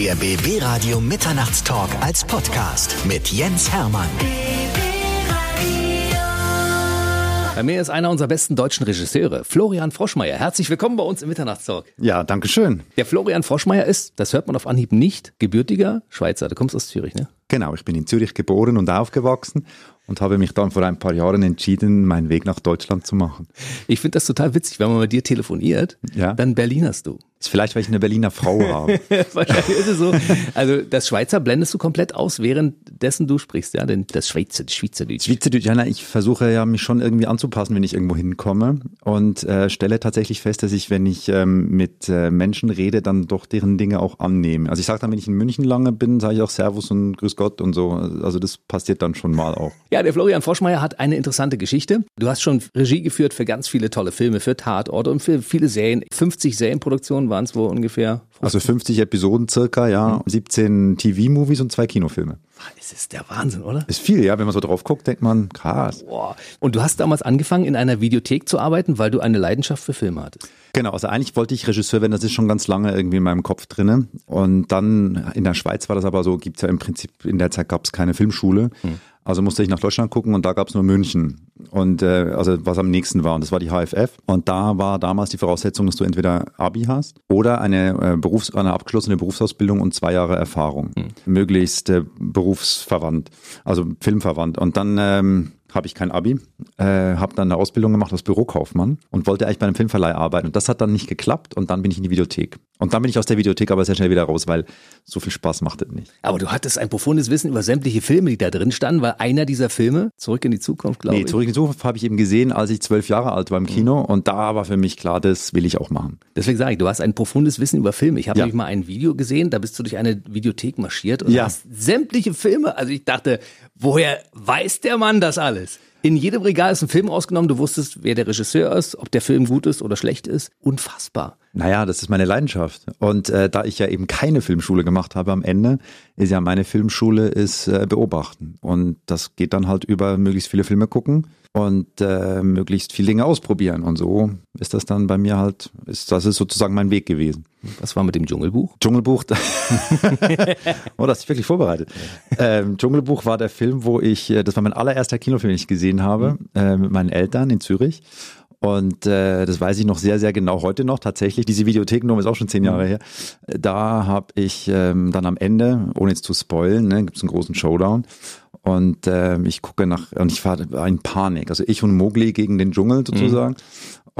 Der BB Radio Mitternachtstalk als Podcast mit Jens Hermann. Bei mir ist einer unserer besten deutschen Regisseure, Florian Froschmeier. Herzlich willkommen bei uns im Mitternachtstalk. Ja, danke schön. Der Florian Froschmeier ist, das hört man auf Anhieb nicht, gebürtiger Schweizer. Du kommst aus Zürich, ne? Genau, ich bin in Zürich geboren und aufgewachsen und habe mich dann vor ein paar Jahren entschieden, meinen Weg nach Deutschland zu machen. Ich finde das total witzig, wenn man mit dir telefoniert, Ja. dann Berlinerst du. Ist vielleicht, weil ich eine Berliner Frau habe. Wahrscheinlich ist es so. Also das Schweizer blendest du komplett aus, währenddessen du sprichst, ja, denn das Schweizer, das Schweizerdeutsch. Schweizerdeutsch, ja, na, ich versuche ja mich schon irgendwie anzupassen, wenn ich irgendwo hinkomme und äh, stelle tatsächlich fest, dass ich, wenn ich ähm, mit äh, Menschen rede, dann doch deren Dinge auch annehme. Also ich sage dann, wenn ich in München lange bin, sage ich auch Servus und Grüß Gott und so. Also das passiert dann schon mal auch. Ja, der Florian Froschmeier hat eine interessante Geschichte. Du hast schon Regie geführt für ganz viele tolle Filme, für Tatorte und für viele Serien. 50 Serienproduktionen waren es wohl ungefähr. Also 50 Episoden circa, ja, 17 TV-Movies und zwei Kinofilme. Es ist der Wahnsinn, oder? Ist viel, ja. Wenn man so drauf guckt, denkt man, krass. Boah. Und du hast damals angefangen, in einer Videothek zu arbeiten, weil du eine Leidenschaft für Filme hattest. Genau, also eigentlich wollte ich Regisseur werden, das ist schon ganz lange irgendwie in meinem Kopf drinne. Und dann in der Schweiz war das aber so, gibt's ja im Prinzip, in der Zeit gab's keine Filmschule. Also musste ich nach Deutschland gucken und da gab's nur München. Und äh, also was am nächsten war, und das war die HFF. Und da war damals die Voraussetzung, dass du entweder Abi hast oder eine, äh, Berufs-, eine abgeschlossene Berufsausbildung und zwei Jahre Erfahrung. Möglichst äh, berufsverwandt, also filmverwandt. Und dann ähm, habe ich kein Abi, äh, habe dann eine Ausbildung gemacht als Bürokaufmann und wollte eigentlich bei einem Filmverleih arbeiten. Und das hat dann nicht geklappt und dann bin ich in die Videothek. Und dann bin ich aus der Videothek aber sehr schnell wieder raus, weil so viel Spaß macht es nicht. Aber du hattest ein profundes Wissen über sämtliche Filme, die da drin standen, weil einer dieser Filme, Zurück in die Zukunft, glaube Nee, ich. zurück in die Zukunft habe ich eben gesehen, als ich zwölf Jahre alt war im Kino und da war für mich klar, das will ich auch machen. Deswegen sage ich, du hast ein profundes Wissen über Filme. Ich habe Ja. nämlich mal ein Video gesehen, da bist du durch eine Videothek marschiert und Ja. hast sämtliche Filme. Also ich dachte, woher weiß der Mann das alles? In jedem Regal ist ein Film rausgenommen, du wusstest, wer der Regisseur ist, ob der Film gut ist oder schlecht ist. Unfassbar. Naja, das ist meine Leidenschaft. Und äh, da ich ja eben keine Filmschule gemacht habe am Ende, ist ja meine Filmschule ist äh, beobachten. Und das geht dann halt über möglichst viele Filme gucken und äh, möglichst viele Dinge ausprobieren. Und so ist das dann bei mir halt, ist, das ist sozusagen mein Weg gewesen. Was war mit dem Dschungelbuch? Dschungelbuch, oh, das ist wirklich vorbereitet. Ähm, Dschungelbuch war der Film, wo ich, äh, das war mein allererster Kinofilm, den ich gesehen habe, äh, mit meinen Eltern in Zürich. Und äh, das weiß ich noch sehr, sehr genau heute noch tatsächlich. Diese Videothekennummer ist auch schon zehn Jahre her. Da habe ich ähm, dann am Ende, ohne jetzt zu spoilen, ne, gibt es einen großen Showdown. Und ähm, ich gucke nach, und ich war in Panik. Also ich und Mowgli gegen den Dschungel sozusagen.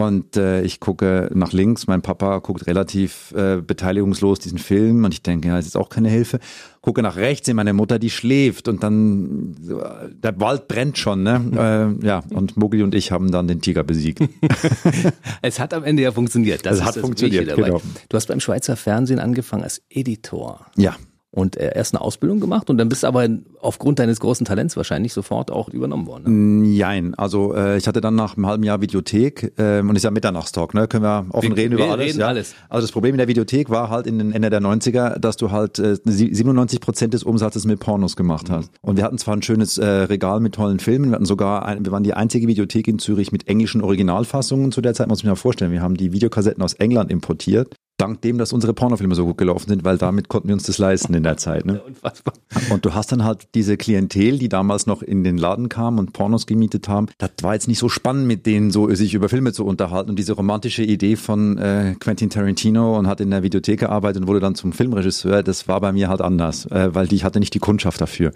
Und äh, ich gucke nach links, mein Papa guckt relativ äh, beteiligungslos diesen Film und ich denke, ja, das ist auch keine Hilfe. Gucke nach rechts, sehe meine Mutter, die schläft und dann, äh, der Wald brennt schon, ne? äh, ja, und Mowgli und ich haben dann den Tiger besiegt. Es hat am Ende ja funktioniert. Das Es hat funktioniert, genau. Du hast beim Schweizer Fernsehen angefangen als Editor. ja, Und äh, erst eine Ausbildung gemacht und dann bist du aber aufgrund deines großen Talents wahrscheinlich sofort auch übernommen worden. Ne? Jein, also äh, ich hatte dann nach einem halben Jahr Videothek ähm, und ist ja Mitternachtstalk, ne? Können wir offen Wir- reden wir über alles. reden ja? alles. Also das Problem in der Videothek war halt in den Ende der 90er, dass du halt äh, sie- 97 Prozent des Umsatzes mit Pornos gemacht Mhm. hast. Und wir hatten zwar ein schönes äh, Regal mit tollen Filmen, wir hatten sogar, ein, wir waren die einzige Videothek in Zürich mit englischen Originalfassungen zu der Zeit, muss ich mir mal vorstellen. Wir haben die Videokassetten aus England importiert. Dank dem, dass unsere Pornofilme so gut gelaufen sind, weil damit konnten wir uns das leisten in der Zeit. Ne? Unfassbar. Und du hast dann halt diese Klientel, die damals noch in den Laden kam und Pornos gemietet haben. Das war jetzt nicht so spannend, mit denen so sich über Filme zu unterhalten. Und diese romantische Idee von äh, Quentin Tarantino und hat in der Videothek gearbeitet und wurde dann zum Filmregisseur, das war bei mir halt anders, äh, weil ich hatte nicht die Kundschaft dafür.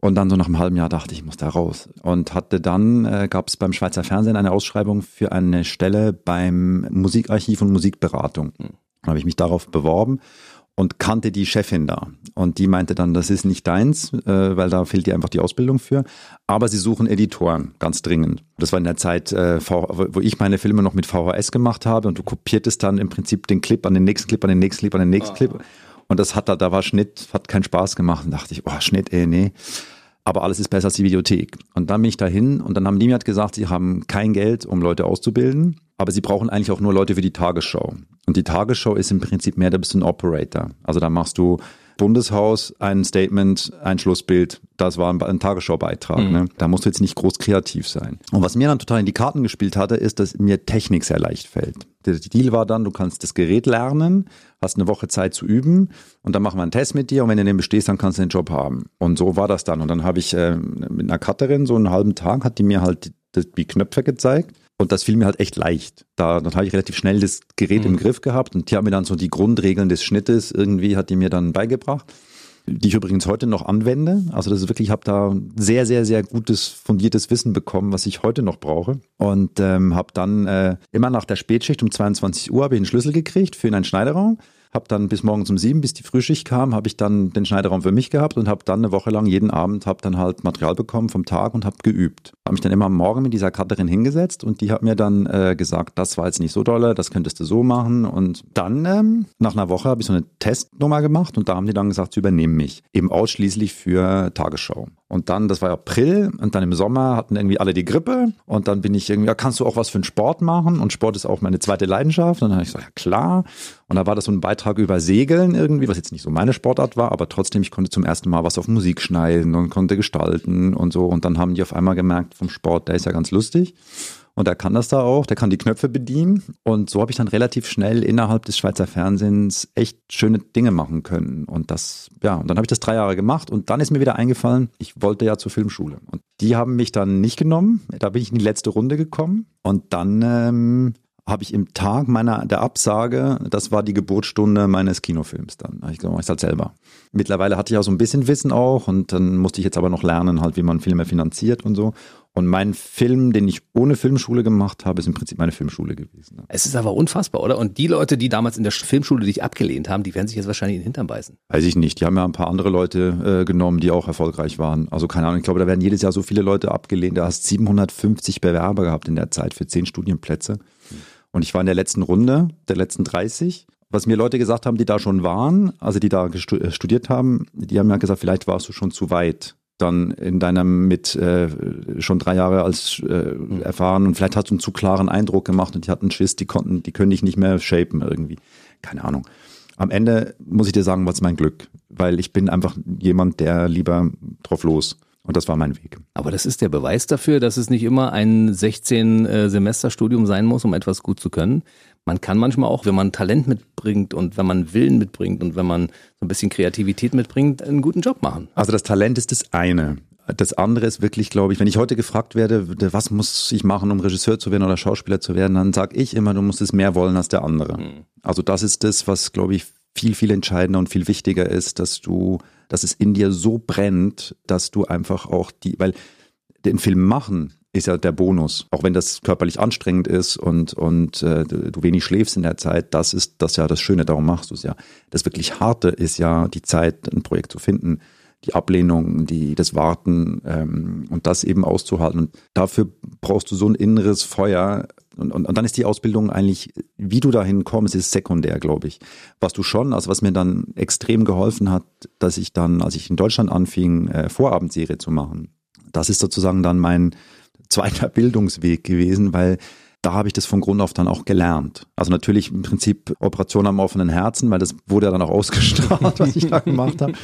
Und dann so nach einem halben Jahr dachte ich, ich muss da raus. Und hatte dann, äh, gab es beim Schweizer Fernsehen eine Ausschreibung für eine Stelle beim Musikarchiv und Musikberatung. Dann habe ich mich darauf beworben und kannte die Chefin da. Und die meinte dann, das ist nicht deins, äh, weil da fehlt dir einfach die Ausbildung für. Aber sie suchen Editoren, ganz dringend. Das war in der Zeit, äh, wo ich meine Filme noch mit VHS gemacht habe und du kopiertest dann im Prinzip den Clip an den nächsten Clip, an den nächsten Clip, an den nächsten Clip. Und das hat da, da war Schnitt, hat keinen Spaß gemacht. Und dachte ich, oh, Schnitt, ey, nee. Aber alles ist besser als die Videothek. Und dann bin ich dahin und dann haben die mir halt gesagt, sie haben kein Geld, um Leute auszubilden, aber sie brauchen eigentlich auch nur Leute für die Tagesschau. Und die Tagesschau ist im Prinzip mehr, da bist du ein Operator. Also da machst du Bundeshaus, ein Statement, ein Schlussbild, das war ein, ein Tagesschaubeitrag. Mhm. Ne? Da musst du jetzt nicht groß kreativ sein. Und was mir dann total in die Karten gespielt hatte, ist, dass mir Technik sehr leicht fällt. Der Deal war dann, du kannst das Gerät lernen, hast eine Woche Zeit zu üben und dann machen wir einen Test mit dir und wenn du den bestehst, dann kannst du den Job haben. Und so war das dann. Und dann habe ich äh, mit einer Cutterin so einen halben Tag, hat die mir halt die, die Knöpfe gezeigt und das fiel mir halt echt leicht. Da, dann habe ich relativ schnell das Gerät mhm. im Griff gehabt und die hat mir dann so die Grundregeln des Schnittes irgendwie hat die mir dann beigebracht, die ich übrigens heute noch anwende. Also das ist wirklich, ich habe da sehr, sehr, sehr gutes, fundiertes Wissen bekommen, was ich heute noch brauche. Und ähm, habe dann äh, immer nach der Spätschicht um 22 Uhr habe ich einen Schlüssel gekriegt für in einen Schneiderraum habe dann bis morgens um sieben, bis die Frühschicht kam, habe ich dann den Schneiderraum für mich gehabt und habe dann eine Woche lang jeden Abend habe dann halt Material bekommen vom Tag und habe geübt. Habe mich dann immer am Morgen mit dieser Cutterin hingesetzt und die hat mir dann äh, gesagt, das war jetzt nicht so dolle, das könntest du so machen und dann ähm, nach einer Woche habe ich so eine Testnummer gemacht und da haben die dann gesagt, sie übernehmen mich eben ausschließlich für Tagesschau. Und dann, das war April, und dann im Sommer hatten irgendwie alle die Grippe. Und dann bin ich irgendwie, ja, kannst du auch was für einen Sport machen? Und Sport ist auch meine zweite Leidenschaft. Und dann habe ich gesagt, ja klar. Und da war das so ein Beitrag über Segeln irgendwie, was jetzt nicht so meine Sportart war, aber trotzdem, ich konnte zum ersten Mal was auf Musik schneiden und konnte gestalten und so. Und dann haben die auf einmal gemerkt, vom Sport, der ist ja ganz lustig. Und er kann das da auch, der kann die Knöpfe bedienen. Und so habe ich dann relativ schnell innerhalb des Schweizer Fernsehens echt schöne Dinge machen können. Und das, ja, und dann habe ich das drei Jahre gemacht und dann ist mir wieder eingefallen, ich wollte ja zur Filmschule. Und die haben mich dann nicht genommen. Da bin ich in die letzte Runde gekommen. Und dann ähm, habe ich im Tag meiner der Absage, das war die Geburtsstunde meines Kinofilms dann. Ich glaube, ich halt selber. Mittlerweile hatte ich auch so ein bisschen Wissen auch und dann musste ich jetzt aber noch lernen, halt, wie man Filme finanziert und so. Und mein Film, den ich ohne Filmschule gemacht habe, ist im Prinzip meine Filmschule gewesen. Es ist aber unfassbar, oder? Und die Leute, die damals in der Filmschule dich abgelehnt haben, die werden sich jetzt wahrscheinlich in den Hintern beißen. Weiß ich nicht. Die haben ja ein paar andere Leute äh, genommen, die auch erfolgreich waren. Also keine Ahnung, ich glaube, da werden jedes Jahr so viele Leute abgelehnt. Da hast 750 Bewerber gehabt in der Zeit für zehn Studienplätze. Und ich war in der letzten Runde, der letzten 30 was mir Leute gesagt haben, die da schon waren, also die da äh, studiert haben, die haben ja gesagt, vielleicht warst du schon zu weit dann in deinem mit äh, schon drei Jahre als äh, erfahren und vielleicht hast du einen zu klaren Eindruck gemacht und die hatten Schiss, die konnten, die können dich nicht mehr shapen irgendwie. Keine Ahnung. Am Ende muss ich dir sagen, was mein Glück, weil ich bin einfach jemand, der lieber drauf los. Und das war mein Weg. Aber das ist der Beweis dafür, dass es nicht immer ein 16-Semester-Studium sein muss, um etwas gut zu können. Man kann manchmal auch, wenn man Talent mitbringt und wenn man Willen mitbringt und wenn man so ein bisschen Kreativität mitbringt, einen guten Job machen. Also das Talent ist das eine. Das andere ist wirklich, glaube ich, wenn ich heute gefragt werde, was muss ich machen, um Regisseur zu werden oder Schauspieler zu werden, dann sage ich immer, du musst es mehr wollen als der andere. Mhm. Also das ist das, was, glaube ich, viel, viel entscheidender und viel wichtiger ist, dass du dass es in dir so brennt, dass du einfach auch die, weil den Film machen ist ja der Bonus, auch wenn das körperlich anstrengend ist und und äh, du wenig schläfst in der Zeit, das ist das ja das Schöne, darum machst du es ja. Das wirklich harte ist ja die Zeit, ein Projekt zu finden, die Ablehnung, die das Warten ähm, und das eben auszuhalten. Und dafür brauchst du so ein inneres Feuer, und, und, und dann ist die Ausbildung eigentlich, wie du dahin kommst, ist sekundär, glaube ich. Was du schon, also was mir dann extrem geholfen hat, dass ich dann, als ich in Deutschland anfing, äh, Vorabendserie zu machen, das ist sozusagen dann mein zweiter Bildungsweg gewesen, weil da habe ich das von Grund auf dann auch gelernt. Also natürlich im Prinzip Operation am offenen Herzen, weil das wurde ja dann auch ausgestrahlt, was ich da gemacht habe.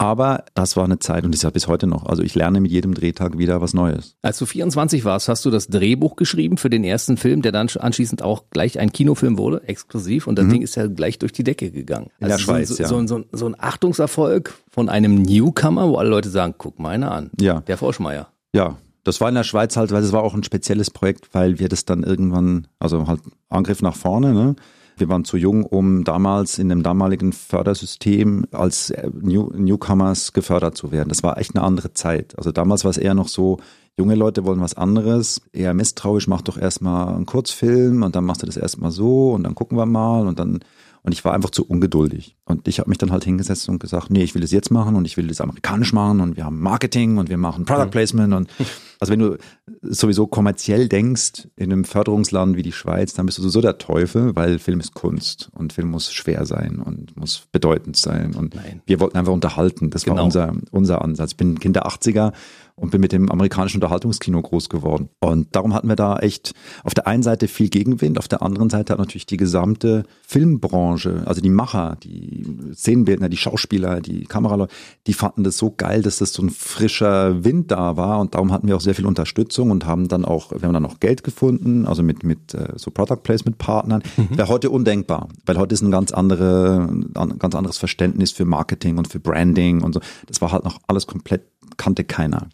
Aber das war eine Zeit und ist ja bis heute noch. Also ich lerne mit jedem Drehtag wieder was Neues. Als du 24 warst, hast du das Drehbuch geschrieben für den ersten Film, der dann anschließend auch gleich ein Kinofilm wurde, exklusiv. Und das mhm. Ding ist ja gleich durch die Decke gegangen. In also der Schweiz, so, ja. So, so, so, ein Achtungserfolg von einem Newcomer, wo alle Leute sagen, guck mal einer an. Ja. Der Forschmeier. Ja, das war in der Schweiz halt, weil das war auch ein spezielles Projekt, weil wir das dann irgendwann, also halt Angriff nach vorne, ne? Wir waren zu jung, um damals in dem damaligen Fördersystem als äh, New Newcomers gefördert zu werden. Das war echt eine andere Zeit. Also damals war es eher noch so, junge Leute wollen was anderes, eher misstrauisch, mach doch erstmal einen Kurzfilm und dann machst du das erstmal so und dann gucken wir mal und dann und ich war einfach zu ungeduldig. Und ich habe mich dann halt hingesetzt und gesagt, nee, ich will das jetzt machen und ich will das amerikanisch machen und wir haben Marketing und wir machen Product Placement und also wenn du sowieso kommerziell denkst in einem Förderungsland wie die Schweiz, dann bist du sowieso der Teufel, weil Film ist Kunst und Film muss schwer sein und muss bedeutend sein und Nein. wir wollten einfach unterhalten. Das genau. war unser, unser Ansatz. Ich bin Kind der 80er und bin mit dem amerikanischen Unterhaltungskino groß geworden. Und darum hatten wir da echt auf der einen Seite viel Gegenwind, auf der anderen Seite hat natürlich die gesamte Filmbranche, also die Macher, die die Szenenbildner, die Schauspieler, die Kameraleute, die fanden das so geil, dass das so ein frischer Wind da war und darum hatten wir auch sehr viel Unterstützung und haben dann auch, wir haben dann auch Geld gefunden, also mit, mit äh, so Product Placement Partnern. Mhm. Wäre heute undenkbar, weil heute ist ein ganz andere, ein ganz anderes Verständnis für Marketing und für Branding und so. Das war halt noch alles komplett, kannte keiner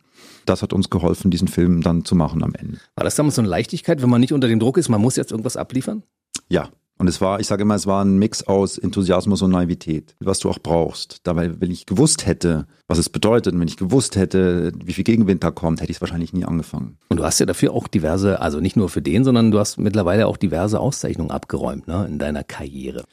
das hat uns geholfen, diesen Film dann zu machen am Ende. War das damals so eine Leichtigkeit, wenn man nicht unter dem Druck ist, man muss jetzt irgendwas abliefern? Ja, und es war, ich sage immer, es war ein Mix aus Enthusiasmus und Naivität, was du auch brauchst. Dabei, wenn ich gewusst hätte, was es bedeutet, und wenn ich gewusst hätte, wie viel Gegenwind da kommt, hätte ich es wahrscheinlich nie angefangen. Und du hast ja dafür auch diverse, also nicht nur für den, sondern du hast mittlerweile auch diverse Auszeichnungen abgeräumt ne, in deiner Karriere.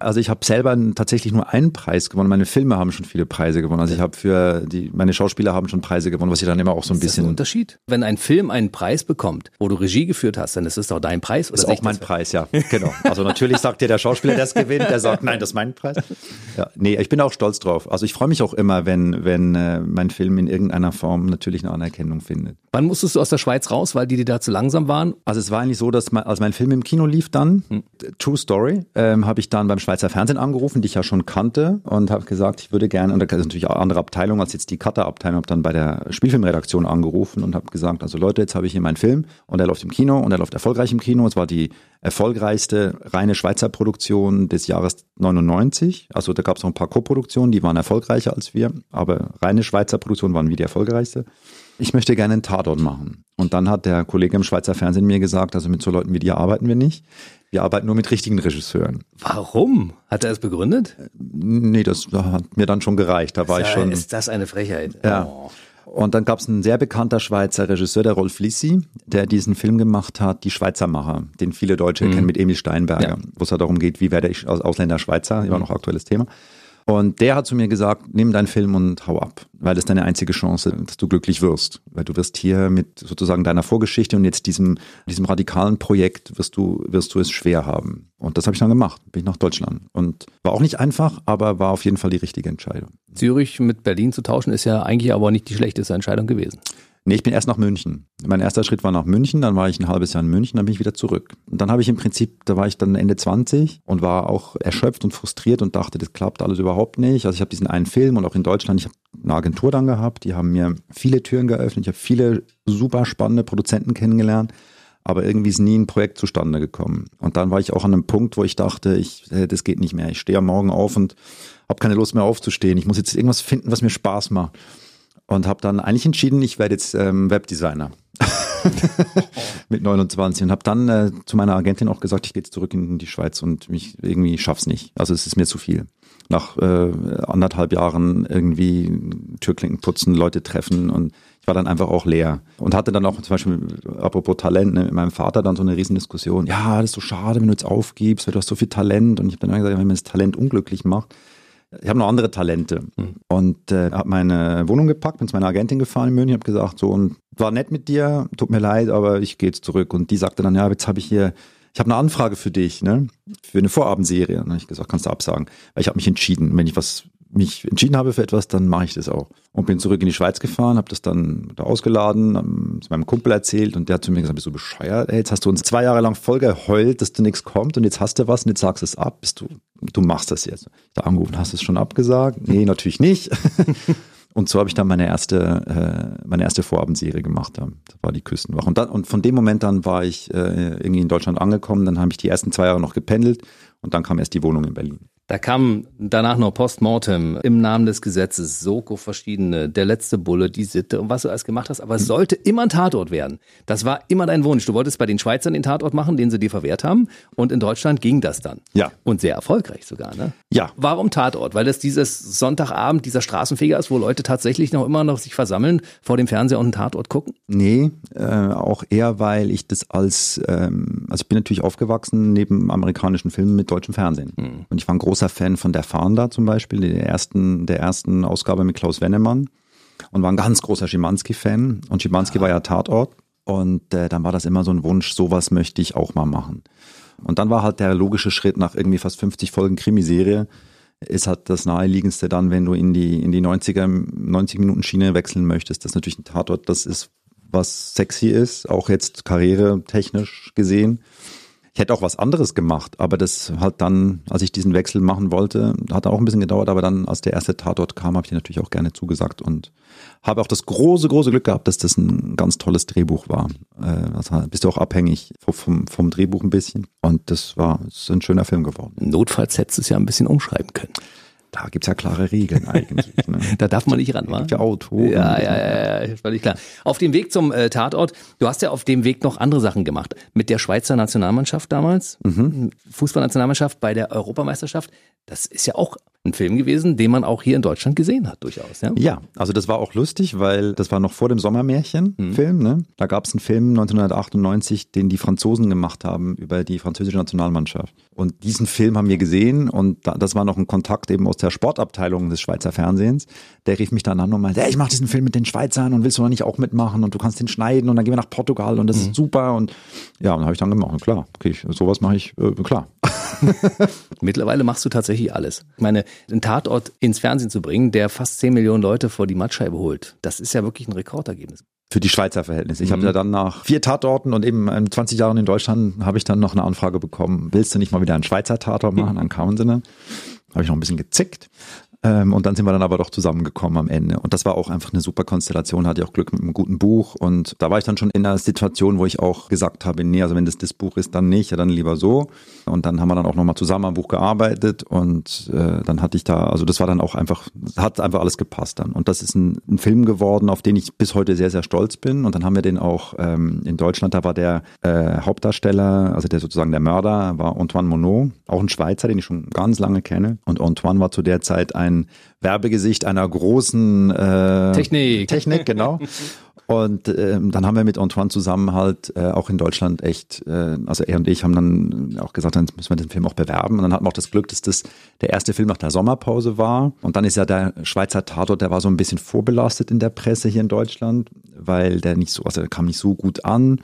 Also ich habe selber tatsächlich nur einen Preis gewonnen. Meine Filme haben schon viele Preise gewonnen. Also ich habe für die, meine Schauspieler haben schon Preise gewonnen, was ich dann immer auch so ein ist bisschen. Das ein Unterschied? Wenn ein Film einen Preis bekommt, wo du Regie geführt hast, dann ist es doch dein Preis. Oder ist auch mein Preis, ja. Genau. Also natürlich sagt dir der Schauspieler, der es gewinnt, der sagt, nein, das ist mein Preis. Ja, nee, ich bin auch stolz drauf. Also ich freue mich auch immer, wenn, wenn äh, mein Film in irgendeiner Form natürlich eine Anerkennung findet. Wann musstest du aus der Schweiz raus, weil die dir da zu langsam waren? Also es war eigentlich so, dass mein, als mein Film im Kino lief dann, hm. True Story, ähm, habe ich dann beim Schweizer Fernsehen angerufen die ich ja schon kannte und habe gesagt, ich würde gerne, und da ist natürlich auch eine andere Abteilung als jetzt die Cutter-Abteilung, habe dann bei der Spielfilmredaktion angerufen und habe gesagt, also Leute, jetzt habe ich hier meinen Film und er läuft im Kino und er läuft erfolgreich im Kino. Es war die erfolgreichste reine Schweizer Produktion des Jahres 99. Also da gab es noch ein paar Co-Produktionen, die waren erfolgreicher als wir, aber reine Schweizer Produktionen waren wie die erfolgreichste ich möchte gerne einen Tatort machen. Und dann hat der Kollege im Schweizer Fernsehen mir gesagt, also mit so Leuten wie dir arbeiten wir nicht. Wir arbeiten nur mit richtigen Regisseuren. Warum? Hat er es begründet? Nee, das hat mir dann schon gereicht. Da war ist ich schon. Ist das eine Frechheit? Ja. Oh. Und dann gab es einen sehr bekannter Schweizer Regisseur, der Rolf Lissi, der diesen Film gemacht hat, Die Schweizer Macher, den viele Deutsche mhm. kennen mit Emil Steinberger, ja. wo es halt darum geht, wie werde ich als Ausländer Schweizer, immer noch aktuelles Thema. Und der hat zu mir gesagt, nimm deinen Film und hau ab, weil das deine einzige Chance, dass du glücklich wirst. Weil du wirst hier mit sozusagen deiner Vorgeschichte und jetzt diesem, diesem radikalen Projekt wirst du, wirst du es schwer haben. Und das habe ich dann gemacht, bin ich nach Deutschland. Und war auch nicht einfach, aber war auf jeden Fall die richtige Entscheidung. Zürich mit Berlin zu tauschen ist ja eigentlich aber nicht die schlechteste Entscheidung gewesen. Nee, ich bin erst nach München. Mein erster Schritt war nach München, dann war ich ein halbes Jahr in München, dann bin ich wieder zurück. Und dann habe ich im Prinzip, da war ich dann Ende 20 und war auch erschöpft und frustriert und dachte, das klappt alles überhaupt nicht. Also ich habe diesen einen Film und auch in Deutschland, ich habe eine Agentur dann gehabt, die haben mir viele Türen geöffnet, ich habe viele super spannende Produzenten kennengelernt, aber irgendwie ist nie ein Projekt zustande gekommen. Und dann war ich auch an einem Punkt, wo ich dachte, ich, das geht nicht mehr. Ich stehe am Morgen auf und habe keine Lust mehr aufzustehen. Ich muss jetzt irgendwas finden, was mir Spaß macht und habe dann eigentlich entschieden, ich werde jetzt ähm, Webdesigner mit 29 und habe dann äh, zu meiner Agentin auch gesagt, ich gehe jetzt zurück in die Schweiz und mich irgendwie schaff's nicht. Also es ist mir zu viel. Nach äh, anderthalb Jahren irgendwie Türklinken putzen, Leute treffen und ich war dann einfach auch leer und hatte dann auch zum Beispiel, apropos Talent, ne, mit meinem Vater dann so eine Riesendiskussion. Ja, das ist so schade, wenn du jetzt aufgibst, weil du hast so viel Talent und ich habe dann gesagt, wenn mir das Talent unglücklich macht, ich habe noch andere Talente mhm. und äh, habe meine Wohnung gepackt, bin zu meiner Agentin gefahren in München, habe gesagt so und war nett mit dir, tut mir leid, aber ich gehe jetzt zurück und die sagte dann ja, jetzt habe ich hier ich habe eine Anfrage für dich, ne, für eine Vorabendserie. Und dann habe ich gesagt, kannst du absagen, weil ich habe mich entschieden, wenn ich was mich entschieden habe für etwas, dann mache ich das auch. Und bin zurück in die Schweiz gefahren, habe das dann da ausgeladen, zu meinem Kumpel erzählt und der hat zu mir gesagt, bist du bescheuert? Ey, jetzt hast du uns zwei Jahre lang voll geheult, dass du nichts kommt und jetzt hast du was und jetzt sagst du es ab, bist du, du machst das jetzt. Da angerufen, hast du es schon abgesagt? Nee, natürlich nicht. Und so habe ich dann meine erste, äh, meine erste Vorabendserie gemacht. Das war die Küstenwache. Und, dann, und von dem Moment an war ich äh, irgendwie in Deutschland angekommen. Dann habe ich die ersten zwei Jahre noch gependelt und dann kam erst die Wohnung in Berlin. Da kam danach noch Postmortem im Namen des Gesetzes, Soko verschiedene, der letzte Bulle, die Sitte und was du alles gemacht hast. Aber es sollte immer ein Tatort werden. Das war immer dein Wunsch. Du wolltest bei den Schweizern den Tatort machen, den sie dir verwehrt haben. Und in Deutschland ging das dann. Ja. Und sehr erfolgreich sogar, ne? Ja. Warum Tatort? Weil das dieses Sonntagabend, dieser Straßenfeger ist, wo Leute tatsächlich noch immer noch sich versammeln, vor dem Fernseher und einen Tatort gucken? Nee, äh, auch eher, weil ich das als, ähm, also ich bin natürlich aufgewachsen neben amerikanischen Filmen mit deutschem Fernsehen. Mhm. Und ich war ein großer Fan von Der Fahnder zum Beispiel, der ersten, der ersten Ausgabe mit Klaus Wennemann und war ein ganz großer Schimanski-Fan. Und Schimanski ja. war ja Tatort. Und äh, dann war das immer so ein Wunsch, sowas möchte ich auch mal machen. Und dann war halt der logische Schritt nach irgendwie fast 50 Folgen Krimiserie, ist halt das naheliegendste dann, wenn du in die, in die 90er, 90 Minuten Schiene wechseln möchtest. Das ist natürlich ein Tatort, das ist, was sexy ist, auch jetzt karrieretechnisch gesehen. hätte auch was anderes gemacht, aber das halt dann, als ich diesen Wechsel machen wollte, hat auch ein bisschen gedauert, aber dann, als der erste Tatort kam, habe ich natürlich auch gerne zugesagt und habe auch das große, große Glück gehabt, dass das ein ganz tolles Drehbuch war. Also bist du auch abhängig vom, vom Drehbuch ein bisschen und das war ist ein schöner Film geworden. Notfalls hättest du es ja ein bisschen umschreiben können. Da gibt's ja klare Regeln eigentlich. Ne? da darf man nicht ran, wa? Ja, Autoren. Ja, ja, ja, ja, völlig klar. Auf dem Weg zum äh, Tatort, du hast ja auf dem Weg noch andere Sachen gemacht. Mit der Schweizer Nationalmannschaft damals, mhm. Fußballnationalmannschaft bei der Europameisterschaft. Das ist ja auch ein Film gewesen, den man auch hier in Deutschland gesehen hat, durchaus. Ja, ja also das war auch lustig, weil das war noch vor dem Sommermärchen-Film. Mhm. Ne? Da gab es einen Film 1998, den die Franzosen gemacht haben über die französische Nationalmannschaft. Und diesen Film haben wir gesehen und das war noch ein Kontakt eben aus der Sportabteilung des Schweizer Fernsehens. Der rief mich dann an und meinte, hey, ich mache diesen Film mit den Schweizern und willst du noch nicht auch mitmachen und du kannst den schneiden und dann gehen wir nach Portugal und das mhm. ist super. Und ja, und habe ich dann gemacht, klar, okay, sowas mache ich, äh, klar. Mittlerweile machst du tatsächlich alles. Ich meine, einen Tatort ins Fernsehen zu bringen, der fast 10 Millionen Leute vor die Mattscheibe holt, das ist ja wirklich ein Rekordergebnis für die Schweizer Verhältnisse. Ich mhm. habe ja dann nach vier Tatorten und eben 20 Jahren in Deutschland habe ich dann noch eine Anfrage bekommen, willst du nicht mal wieder einen Schweizer Tatort machen? Dann kamen sie ne? Habe ich noch ein bisschen gezickt. Ähm, und dann sind wir dann aber doch zusammengekommen am Ende. Und das war auch einfach eine super Konstellation, hatte ich auch Glück mit einem guten Buch. Und da war ich dann schon in einer Situation, wo ich auch gesagt habe, nee, also wenn das das Buch ist, dann nicht, ja dann lieber so. Und dann haben wir dann auch nochmal zusammen am Buch gearbeitet und äh, dann hatte ich da, also das war dann auch einfach, hat einfach alles gepasst dann. Und das ist ein, ein Film geworden, auf den ich bis heute sehr, sehr stolz bin. Und dann haben wir den auch ähm, in Deutschland, da war der äh, Hauptdarsteller, also der sozusagen der Mörder, war Antoine Monod, auch ein Schweizer, den ich schon ganz lange kenne. Und Antoine war zu der Zeit ein ein Werbegesicht einer großen äh, Technik. Technik, genau. Und ähm, dann haben wir mit Antoine zusammen halt äh, auch in Deutschland echt, äh, also er und ich haben dann auch gesagt, dann müssen wir den Film auch bewerben. Und dann hatten wir auch das Glück, dass das der erste Film nach der Sommerpause war. Und dann ist ja der Schweizer Tatort, der war so ein bisschen vorbelastet in der Presse hier in Deutschland, weil der nicht so, also der kam nicht so gut an.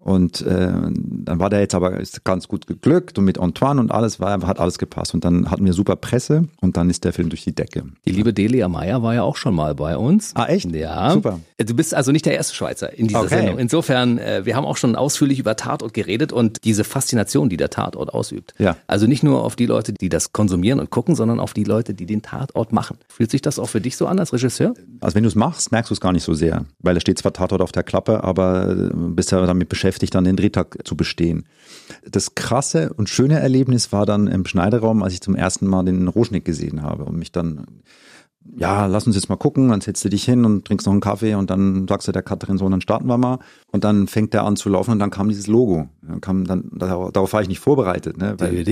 Und äh, dann war der jetzt aber ist ganz gut geglückt und mit Antoine und alles war, hat alles gepasst. Und dann hatten wir super Presse und dann ist der Film durch die Decke. Die liebe Delia Meyer war ja auch schon mal bei uns. Ah, echt? Ja. Super. Du bist also nicht der erste Schweizer in dieser okay. Sendung. Insofern, äh, wir haben auch schon ausführlich über Tatort geredet und diese Faszination, die der Tatort ausübt. Ja. Also nicht nur auf die Leute, die das konsumieren und gucken, sondern auf die Leute, die den Tatort machen. Fühlt sich das auch für dich so an als Regisseur? Also wenn du es machst, merkst du es gar nicht so sehr, weil da steht zwar Tatort auf der Klappe, aber äh, bist ja damit beschäftigt, beschäftigt, dann den Drehtag zu bestehen. Das krasse und schöne Erlebnis war dann im Schneideraum, als ich zum ersten Mal den Roschnick gesehen habe und mich dann ja, lass uns jetzt mal gucken, dann setzt du dich hin und trinkst noch einen Kaffee und dann sagst du der Katrin so, und dann starten wir mal. Und dann fängt der an zu laufen und dann kam dieses Logo. Dann kam dann, darauf war ich nicht vorbereitet, ne? Weil,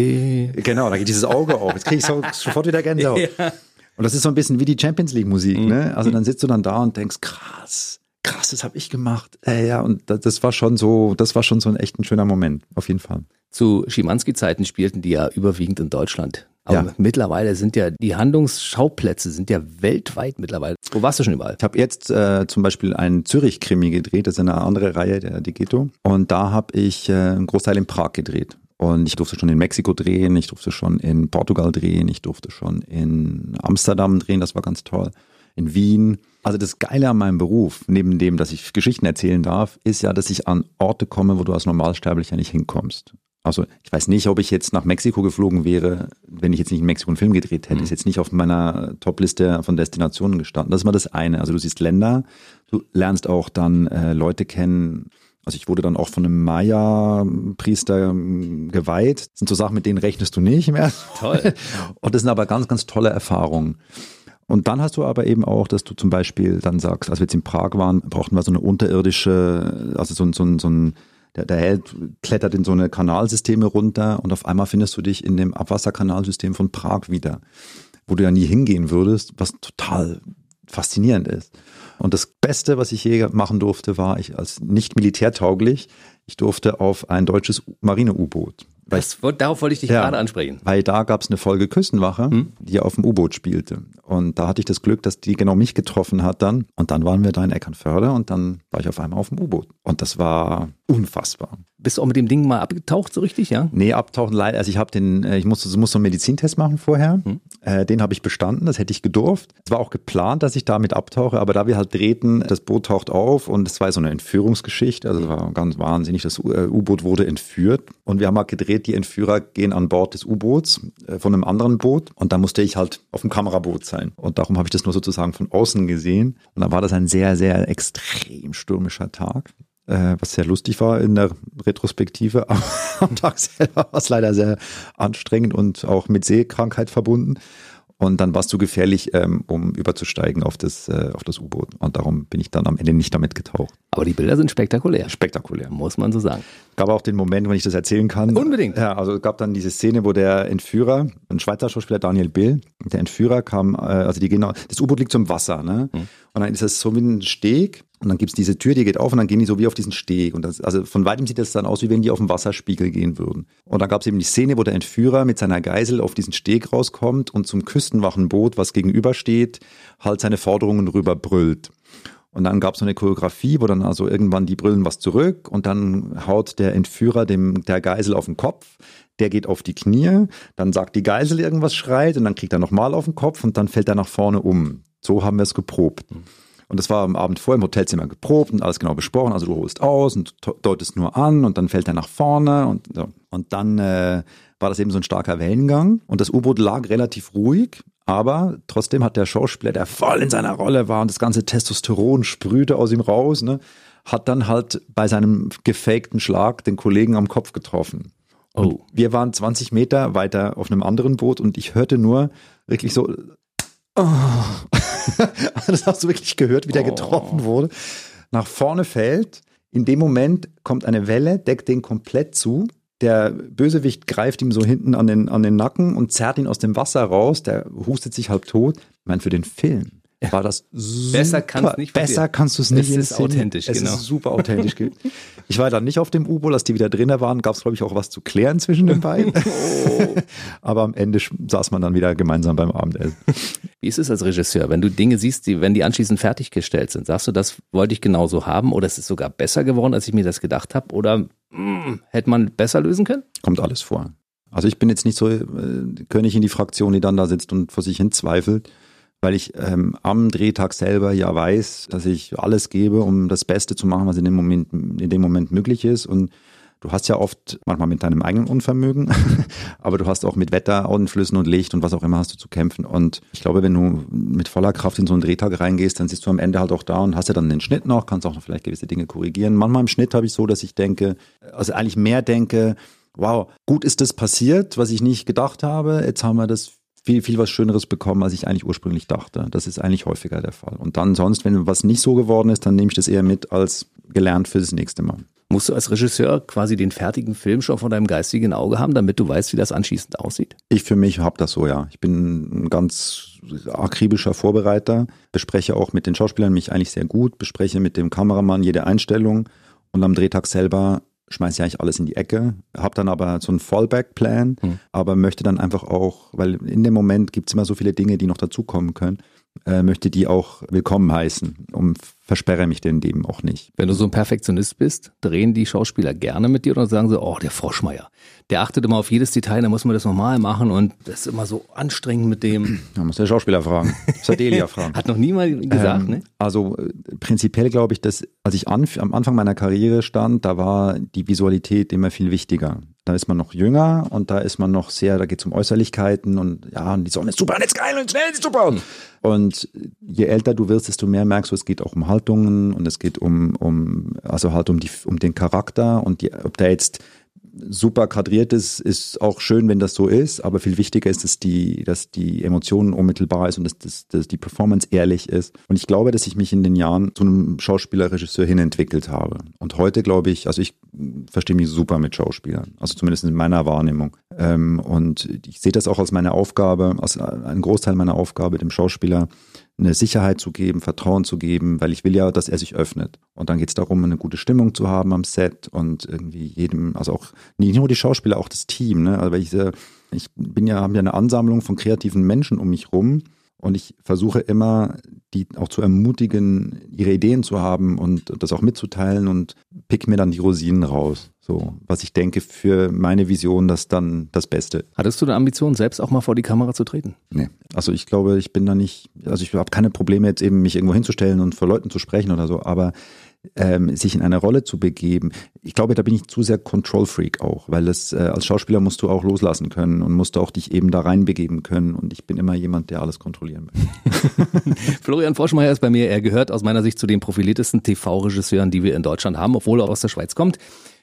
genau, da geht dieses Auge auf. Jetzt kriege ich so, sofort wieder Gänsehaut. Ja. Und das ist so ein bisschen wie die Champions League Musik, ne? Also dann sitzt du dann da und denkst, krass, krass, das habe ich gemacht. Äh, ja, und das war schon so, das war schon so ein echt ein schöner Moment, auf jeden Fall. Zu Schimanski-Zeiten spielten die ja überwiegend in Deutschland. Aber ja. mittlerweile sind ja die Handlungsschauplätze sind ja weltweit mittlerweile. Wo warst du schon überall? Ich habe jetzt äh, zum Beispiel einen Zürich-Krimi gedreht, das ist eine andere Reihe, der Digeto. Und da habe ich äh, einen Großteil in Prag gedreht. Und ich durfte schon in Mexiko drehen, ich durfte schon in Portugal drehen, ich durfte schon in Amsterdam drehen, das war ganz toll in Wien. Also das Geile an meinem Beruf, neben dem, dass ich Geschichten erzählen darf, ist ja, dass ich an Orte komme, wo du als Normalsterblicher nicht hinkommst. Also ich weiß nicht, ob ich jetzt nach Mexiko geflogen wäre, wenn ich jetzt nicht in Mexiko einen Film gedreht hätte. Mhm. Ist jetzt nicht auf meiner Topliste von Destinationen gestanden. Das ist mal das eine. Also du siehst Länder, du lernst auch dann äh, Leute kennen. Also ich wurde dann auch von einem Maya-Priester ähm, geweiht. Das sind so Sachen, mit denen rechnest du nicht mehr. Toll. Und das sind aber ganz, ganz tolle Erfahrungen. Und dann hast du aber eben auch, dass du zum Beispiel dann sagst, als wir jetzt in Prag waren, brauchten wir so eine unterirdische, also so, ein so, so ein, der, der Held klettert in so eine Kanalsysteme runter und auf einmal findest du dich in dem Abwasserkanalsystem von Prag wieder, wo du ja nie hingehen würdest, was total faszinierend ist. Und das Beste, was ich je machen durfte, war ich als nicht militärtauglich, ich durfte auf ein deutsches Marine-U-Boot. Das, darauf wollte ich dich ja, gerade ansprechen. Weil da gab es eine Folge Küstenwache, hm? die auf dem U-Boot spielte. Und da hatte ich das Glück, dass die genau mich getroffen hat dann. Und dann waren wir da in Eckernförde und dann war ich auf einmal auf dem U-Boot. Und das war unfassbar. Bist du auch mit dem Ding mal abgetaucht, so richtig, ja? Nee, abtauchen leider. Also ich habe den, äh, ich musste, musste so einen Medizintest machen vorher. Hm. Äh, den habe ich bestanden, das hätte ich gedurft. Es war auch geplant, dass ich damit abtauche, aber da wir halt drehten, das Boot taucht auf und es war so eine Entführungsgeschichte, also es war ganz wahnsinnig, das äh, U-Boot wurde entführt und wir haben halt gedreht, die Entführer gehen an Bord des U-Boots äh, von einem anderen Boot und da musste ich halt auf dem Kameraboot sein und darum habe ich das nur sozusagen von außen gesehen und dann war das ein sehr, sehr extrem stürmischer Tag äh, was sehr lustig war in der Retrospektive. Am Tag selber war es leider sehr anstrengend und auch mit Seekrankheit verbunden. Und dann war es zu gefährlich, ähm, um überzusteigen auf das, äh, auf das U-Boot. Und darum bin ich dann am Ende nicht damit getaucht. Aber die Bilder sind spektakulär. Spektakulär. Muss man so sagen. Gab auch den Moment, wenn ich das erzählen kann. Unbedingt. Ja, also es gab dann diese Szene, wo der Entführer, ein Schweizer Schauspieler Daniel Bill, der Entführer kam, äh, also die gehen, das U-Boot liegt zum Wasser, ne? Mhm. Und dann ist das so wie ein Steg und dann gibt's diese Tür, die geht auf und dann gehen die so wie auf diesen Steg. Und das, also von weitem sieht das dann aus, wie wenn die auf dem Wasserspiegel gehen würden. Und dann gab's eben die Szene, wo der Entführer mit seiner Geisel auf diesen Steg rauskommt und zum Küstenwachenboot, was gegenübersteht, halt seine Forderungen rüber brüllt. Und dann gab's so eine Choreografie, wo dann also irgendwann die brüllen was zurück und dann haut der Entführer dem der Geisel auf den Kopf. Der geht auf die Knie, dann sagt die Geisel irgendwas, schreit und dann kriegt er nochmal auf den Kopf und dann fällt er nach vorne um. So haben wir es geprobt. Und das war am Abend vorher im Hotelzimmer geprobt und alles genau besprochen. Also du holst aus und deutest nur an und dann fällt er nach vorne und so. Und dann äh, war das eben so ein starker Wellengang und das U-Boot lag relativ ruhig. Aber trotzdem hat der Schauspieler, der voll in seiner Rolle war und das ganze Testosteron sprühte aus ihm raus, ne, hat dann halt bei seinem gefakten Schlag den Kollegen am Kopf getroffen. Oh. wir waren 20 Meter weiter auf einem anderen Boot und ich hörte nur wirklich so Oh. das hast du wirklich gehört, wie der oh. getroffen wurde. Nach vorne fällt. In dem Moment kommt eine Welle, deckt den komplett zu. Der Bösewicht greift ihm so hinten an den, an den Nacken und zerrt ihn aus dem Wasser raus. Der hustet sich halb tot. Ich meine, für den Film war das super. Besser, kannst nicht besser kannst du es nicht. Es ist authentisch, es genau. Ist super authentisch. ich war dann nicht auf dem U-Boot, als die wieder drinnen waren, gab es glaube ich auch was zu klären zwischen den beiden. oh. Aber am Ende saß man dann wieder gemeinsam beim Abendessen. Wie ist es als Regisseur, wenn du Dinge siehst, die, wenn die anschließend fertiggestellt sind, sagst du, das wollte ich genauso haben oder es ist sogar besser geworden, als ich mir das gedacht habe oder mh, hm, hätte man besser lösen können? Kommt alles vor. Also ich bin jetzt nicht so äh, König in die Fraktion, die dann da sitzt und vor sich hin zweifelt weil ich ähm, am Drehtag selber ja weiß, dass ich alles gebe, um das Beste zu machen, was in dem Moment, in dem Moment möglich ist. Und du hast ja oft, manchmal mit deinem eigenen Unvermögen, aber du hast auch mit Wettereinflüssen und Licht und was auch immer hast du zu kämpfen. Und ich glaube, wenn du mit voller Kraft in so einen Drehtag reingehst, dann sitzt du am Ende halt auch da und hast ja dann den Schnitt noch, kannst auch noch vielleicht gewisse Dinge korrigieren. Manchmal im Schnitt habe ich so, dass ich denke, also eigentlich mehr denke, wow, gut ist das passiert, was ich nicht gedacht habe. Jetzt haben wir das viel, viel was Schöneres bekommen, als ich eigentlich ursprünglich dachte. Das ist eigentlich häufiger der Fall. Und dann sonst, wenn was nicht so geworden ist, dann nehme ich das eher mit als gelernt für das nächste Mal. Musst du als Regisseur quasi den fertigen Film schon vor deinem geistigen Auge haben, damit du weißt, wie das anschließend aussieht? Ich für mich habe das so, ja. Ich bin ein ganz akribischer Vorbereiter, bespreche auch mit den Schauspielern mich eigentlich sehr gut, bespreche mit dem Kameramann jede Einstellung und am Drehtag selber schmeiße ich eigentlich alles in die Ecke, habe dann aber so einen Fallback-Plan, mhm. aber möchte dann einfach auch, weil in dem Moment gibt es immer so viele Dinge, die noch dazukommen können, äh, möchte die auch willkommen heißen und versperre mich denn dem auch nicht. Wenn du so ein Perfektionist bist, drehen die Schauspieler gerne mit dir oder sagen sie, oh, der Froschmeier, der achtet immer auf jedes Detail, da muss man das nochmal machen und das ist immer so anstrengend mit dem. Da muss der Schauspieler fragen, muss der Delia fragen. Hat noch niemand gesagt, ähm, ne? Also äh, prinzipiell glaube ich, dass als ich an, am Anfang meiner Karriere stand, da war die Visualität immer viel wichtiger. Da ist man noch jünger und da ist man noch sehr, da geht es um Äußerlichkeiten und ja, und die Sonne ist super und jetzt geil und schnell ist super. Und je älter du wirst, desto mehr merkst du, es geht auch um Haltungen und es geht um, um also halt um, die, um den Charakter und die, ob der jetzt super kadriert ist, ist auch schön, wenn das so ist, aber viel wichtiger ist, dass die, dass die Emotionen unmittelbar ist und dass, dass, dass die Performance ehrlich ist. Und ich glaube, dass ich mich in den Jahren zu einem Schauspielerregisseur hin entwickelt habe. Und heute glaube ich, also ich verstehe mich super mit Schauspielern, also zumindest in meiner Wahrnehmung. Ähm, und ich sehe das auch als meine Aufgabe, als ein Großteil meiner Aufgabe, dem Schauspieler eine Sicherheit zu geben, Vertrauen zu geben, weil ich will ja, dass er sich öffnet. Und dann geht es darum, eine gute Stimmung zu haben am Set und irgendwie jedem, also auch nicht nur die Schauspieler, auch das Team. Ne? Also ich, ich bin ja, haben ja eine Ansammlung von kreativen Menschen um mich rum. Und ich versuche immer, die auch zu ermutigen, ihre Ideen zu haben und das auch mitzuteilen und pick mir dann die Rosinen raus. So, was ich denke für meine Vision, das dann das Beste. Hattest du eine Ambition, selbst auch mal vor die Kamera zu treten? Nee. Also ich glaube, ich bin da nicht, also ich habe keine Probleme jetzt eben mich irgendwo hinzustellen und vor Leuten zu sprechen oder so, aber ähm, sich in eine Rolle zu begeben. Ich glaube, da bin ich zu sehr Control Freak auch, weil das äh, als Schauspieler musst du auch loslassen können und musst auch dich eben da reinbegeben können. Und ich bin immer jemand, der alles kontrollieren will. Florian Froschmeier ist bei mir. Er gehört aus meiner Sicht zu den profiliertesten TV-Regisseuren, die wir in Deutschland haben, obwohl er aus der Schweiz kommt.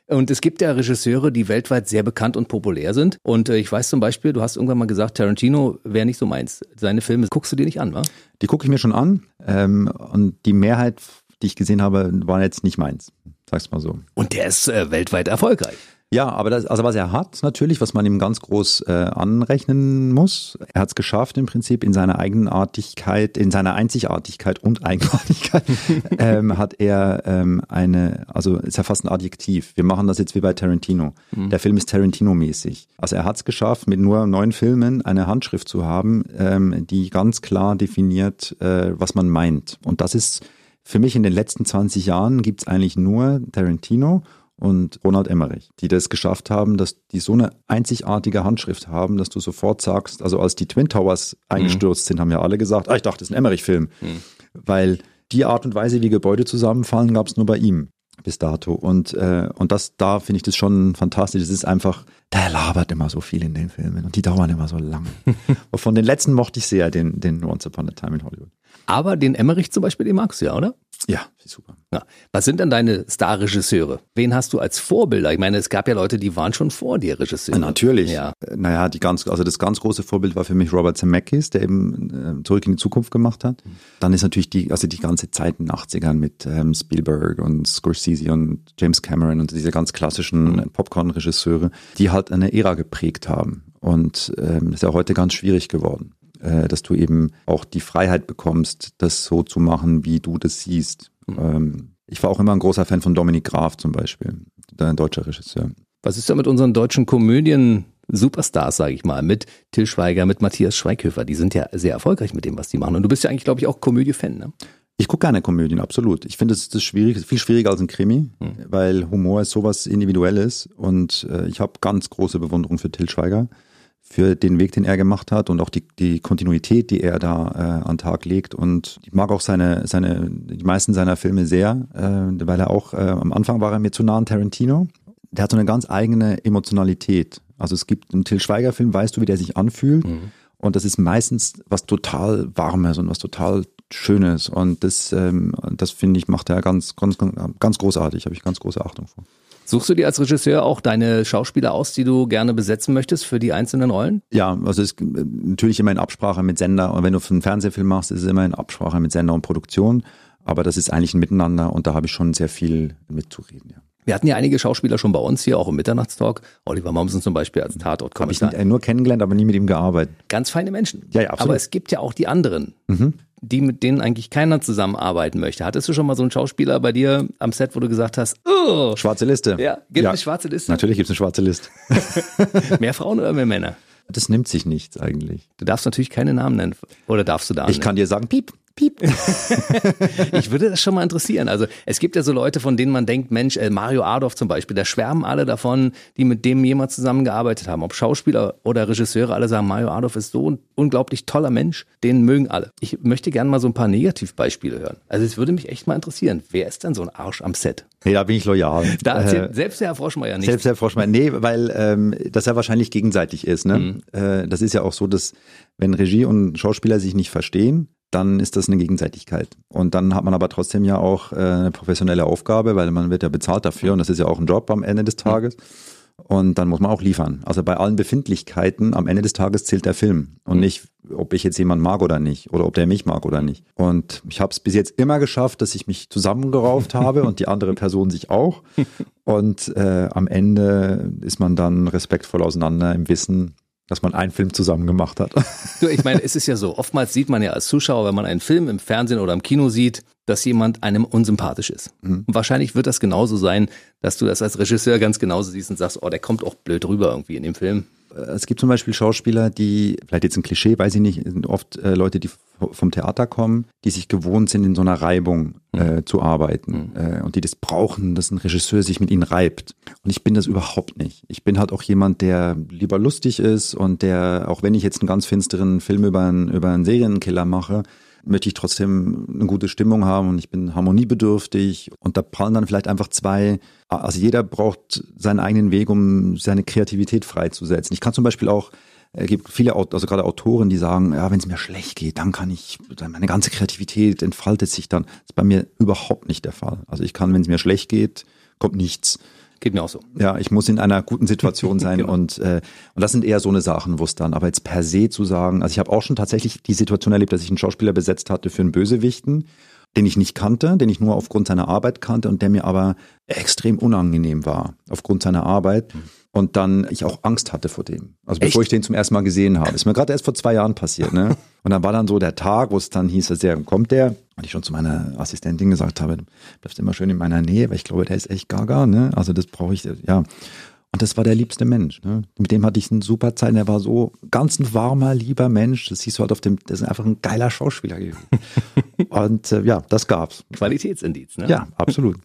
Und es gibt ja Regisseure, die weltweit sehr bekannt und populär sind. Und äh, ich weiß zum Beispiel, du hast irgendwann mal gesagt, Tarantino wäre nicht so meins. Seine Filme guckst du dir nicht an, wa? Die gucke ich mir schon an. Ähm, und die Mehrheit die ich gesehen habe, waren jetzt nicht meins. Sag's mal so. Und der ist äh, weltweit erfolgreich. Ja, aber das, also was er hat natürlich, was man ihm ganz groß äh, anrechnen muss, er hat es geschafft im Prinzip in seiner Eigenartigkeit, in seiner Einzigartigkeit und Eigenartigkeit ähm, hat er ähm, eine, also ist ja fast ein Adjektiv. Wir machen das jetzt wie bei Tarantino. Mhm. Der Film ist Tarantino-mäßig. Also er hat es geschafft, mit nur neun Filmen eine Handschrift zu haben, ähm, die ganz klar definiert, äh, was man meint. Und das ist für mich in den letzten 20 Jahren gibt es eigentlich nur Tarantino und Ronald Emmerich, die das geschafft haben, dass die so eine einzigartige Handschrift haben, dass du sofort sagst, also als die Twin Towers eingestürzt mhm. sind, haben ja alle gesagt, ah, ich dachte, das ist ein Emmerich-Film. Mhm. Weil die Art und Weise, wie Gebäude zusammenfallen, gab es nur bei ihm bis dato. Und, äh, und das, da finde ich das schon fantastisch. Es ist einfach, der labert immer so viel in den Filmen und die dauern immer so lang. und von den letzten mochte ich sehr den, den Once Upon a Time in Hollywood. Aber den Emmerich zum Beispiel, den magst du ja, oder? Ja, super. Ja. Was sind denn deine Starregisseure? Wen hast du als Vorbilder? Ich meine, es gab ja Leute, die waren schon vor dir Regisseure. Natürlich. Ja. Naja, die ganz, also das ganz große Vorbild war für mich Robert Zemeckis, der eben äh, zurück in die Zukunft gemacht hat. Dann ist natürlich die, also die ganze Zeit in den 80ern mit ähm, Spielberg und Scorsese und James Cameron und diese ganz klassischen mhm. Popcorn-Regisseure, die halt eine Ära geprägt haben. Und ähm, das ist ja heute ganz schwierig geworden äh, dass du eben auch die Freiheit bekommst, das so zu machen, wie du das siehst. Mhm. Ähm, ich war auch immer ein großer Fan von Dominik Graf zum Beispiel, ein deutscher Regisseur. Was ist da mit unseren deutschen Komödien? Superstars, sage ich mal, mit Till Schweiger, mit Matthias Schweighöfer, die sind ja sehr erfolgreich mit dem, was die machen. Und du bist ja eigentlich, glaube ich, auch Komödie-Fan, ne? Ich gucke gerne Komödien, absolut. Ich finde, das ist schwierig, viel schwieriger als ein Krimi, hm. weil Humor ist sowas Individuelles und äh, ich habe ganz große Bewunderung für Till Schweiger für den Weg, den er gemacht hat und auch die, die Kontinuität, die er da äh, an Tag legt. Und ich mag auch seine, seine, die meisten seiner Filme sehr, äh, weil er auch, äh, am Anfang war er mir zu nah an Tarantino. Der hat so eine ganz eigene Emotionalität. Also es gibt einen Till Schweiger-Film, weißt du, wie der sich anfühlt. Mhm. Und das ist meistens was total Warmes und was total Schönes. Und das, ähm, das finde ich, macht er ganz, ganz, ganz großartig. Habe ich ganz große Achtung vor. Suchst du dir als Regisseur auch deine Schauspieler aus, die du gerne besetzen möchtest für die einzelnen Rollen? Ja, also es ist natürlich immer in Absprache mit Sender. Und wenn du einen Fernsehfilm machst, ist es immer in Absprache mit Sender und Produktion. Aber das ist eigentlich ein Miteinander und da habe ich schon sehr viel mitzureden, ja. Wir hatten ja einige Schauspieler schon bei uns hier, auch im Mitternachtstalk. Oliver Mommsen zum Beispiel als Tatort. Habe ich nur kennengelernt, aber nie mit ihm gearbeitet. Ganz feine Menschen. Ja, ja, absolut. Aber es gibt ja auch die anderen. Mhm die mit denen eigentlich keiner zusammenarbeiten möchte. Hattest du schon mal so einen Schauspieler bei dir am Set, wo du gesagt hast, oh, schwarze Liste? Ja, gibt ja. eine schwarze Liste? Natürlich gibt es eine schwarze Liste. mehr Frauen oder mehr Männer? Das nimmt sich nichts eigentlich. Du darfst natürlich keine Namen nennen. Oder darfst du da? Ich kann dir sagen, piep. Piep. ich würde das schon mal interessieren. Also es gibt ja so Leute, von denen man denkt, Mensch, äh, Mario Adolf zum Beispiel, da schwärmen alle davon, die mit dem jemand zusammengearbeitet haben. Ob Schauspieler oder Regisseure, alle sagen, Mario Adolf ist so ein unglaublich toller Mensch, den mögen alle. Ich möchte gerne mal so ein paar Negativbeispiele hören. Also es würde mich echt mal interessieren, wer ist denn so ein Arsch am Set? Nee, da bin ich loyal. Da erzählt äh, selbst der Herr Froschmeier nicht. Selbst der Herr Froschmeier, nee, weil ähm, das ja wahrscheinlich gegenseitig ist. Ne? Mhm. Äh, das ist ja auch so, dass wenn Regie und Schauspieler sich nicht verstehen, dann ist das eine Gegenseitigkeit. Und dann hat man aber trotzdem ja auch äh, eine professionelle Aufgabe, weil man wird ja bezahlt dafür und das ist ja auch ein Job am Ende des Tages. Und dann muss man auch liefern. Also bei allen Befindlichkeiten am Ende des Tages zählt der Film und nicht, ob ich jetzt jemanden mag oder nicht oder ob der mich mag oder nicht. Und ich habe es bis jetzt immer geschafft, dass ich mich zusammengerauft habe und die andere Person sich auch. Und äh, am Ende ist man dann respektvoll auseinander im Wissen, dass man einen Film zusammen gemacht hat. Du, ich meine, es ist ja so, oftmals sieht man ja als Zuschauer, wenn man einen Film im Fernsehen oder im Kino sieht, dass jemand einem unsympathisch ist. Mhm. Und wahrscheinlich wird das genauso sein, dass du das als Regisseur ganz genauso siehst und sagst, oh, der kommt auch blöd rüber irgendwie in dem Film. Es gibt zum Beispiel Schauspieler, die, vielleicht jetzt ein Klischee, weiß ich nicht, sind oft äh, Leute, die vom Theater kommen, die sich gewohnt sind, in so einer Reibung Mhm. äh, zu arbeiten äh, und die das brauchen, dass ein Regisseur sich mit ihnen reibt. Und ich bin das überhaupt nicht. Ich bin halt auch jemand, der lieber lustig ist und der, auch wenn ich jetzt einen ganz finsteren Film über einen, über einen Serienkiller mache, möchte ich trotzdem eine gute Stimmung haben und ich bin harmoniebedürftig und da prallen dann vielleicht einfach zwei, also jeder braucht seinen eigenen Weg, um seine Kreativität freizusetzen. Ich kann zum Beispiel auch es gibt viele, also gerade Autoren, die sagen, ja, wenn es mir schlecht geht, dann kann ich, dann meine ganze Kreativität entfaltet sich dann. Das ist bei mir überhaupt nicht der Fall. Also ich kann, wenn es mir schlecht geht, kommt nichts. Geht mir auch so. Ja, ich muss in einer guten Situation sein Genau. und äh, und das sind eher so eine Sachen, wo es dann, aber jetzt per se zu sagen, also ich habe auch schon tatsächlich die Situation erlebt, dass ich einen Schauspieler besetzt hatte für einen Bösewichten, den ich nicht kannte, den ich nur aufgrund seiner Arbeit kannte und der mir aber extrem unangenehm war aufgrund seiner Arbeit und dann ich auch Angst hatte vor dem. Also bevor Echt? ich den zum ersten Mal gesehen habe. Ist mir gerade erst vor zwei Jahren passiert, ne? Und dann war dann so der Tag, wo es dann hieß, dass der kommt der, und ich schon zu meiner Assistentin gesagt habe, du bleibst immer schön in meiner Nähe, weil ich glaube, der ist echt gaga, ne? Also das brauche ich, ja. Und das war der liebste Mensch. Ne? Mit dem hatte ich eine super Zeit. Der war so ganz ein warmer, lieber Mensch. Das du halt auf dem, das ist einfach ein geiler Schauspieler gewesen. Und äh, ja, das gab's. Qualitätsindiz, ne? Ja, absolut.